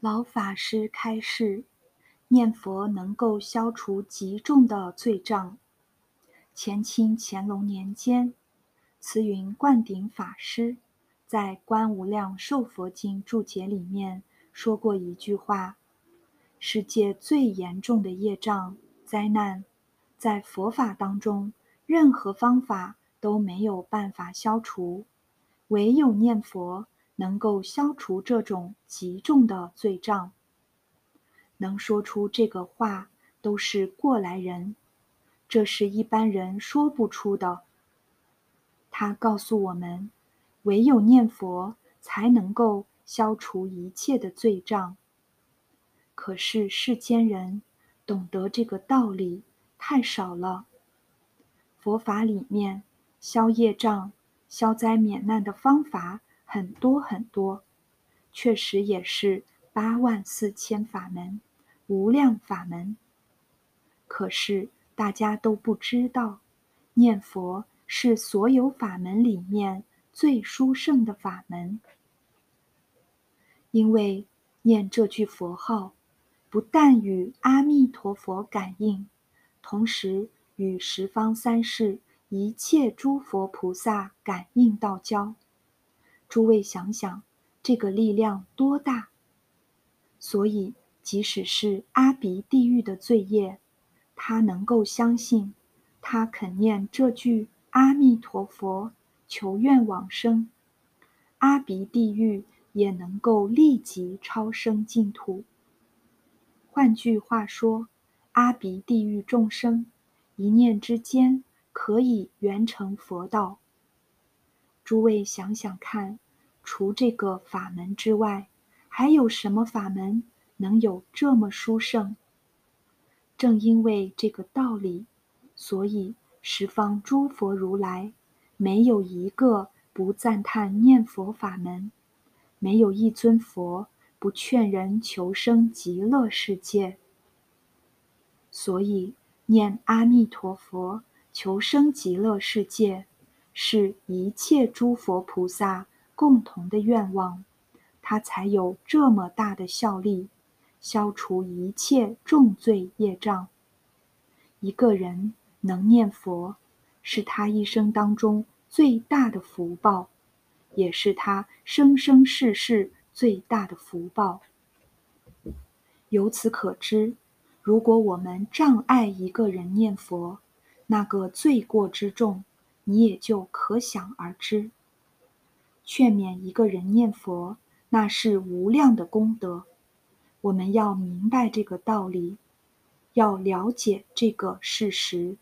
老法师开示：念佛能够消除极重的罪障。前清乾隆年间，慈云灌顶法师在《观无量寿佛经》注解里面说过一句话：“世界最严重的业障灾难，在佛法当中，任何方法都没有办法消除，唯有念佛。”能够消除这种极重的罪障，能说出这个话都是过来人，这是一般人说不出的。他告诉我们，唯有念佛才能够消除一切的罪障。可是世间人懂得这个道理太少了。佛法里面消业障、消灾免难的方法。很多很多，确实也是八万四千法门，无量法门。可是大家都不知道，念佛是所有法门里面最殊胜的法门。因为念这句佛号，不但与阿弥陀佛感应，同时与十方三世一切诸佛菩萨感应道交。诸位想想，这个力量多大！所以，即使是阿鼻地狱的罪业，他能够相信，他肯念这句阿弥陀佛，求愿往生，阿鼻地狱也能够立即超生净土。换句话说，阿鼻地狱众生一念之间可以圆成佛道。诸位想想看，除这个法门之外，还有什么法门能有这么殊胜？正因为这个道理，所以十方诸佛如来没有一个不赞叹念佛法门，没有一尊佛不劝人求生极乐世界。所以念阿弥陀佛求生极乐世界。是一切诸佛菩萨共同的愿望，它才有这么大的效力，消除一切重罪业障。一个人能念佛，是他一生当中最大的福报，也是他生生世世最大的福报。由此可知，如果我们障碍一个人念佛，那个罪过之重。你也就可想而知。劝勉一个人念佛，那是无量的功德。我们要明白这个道理，要了解这个事实。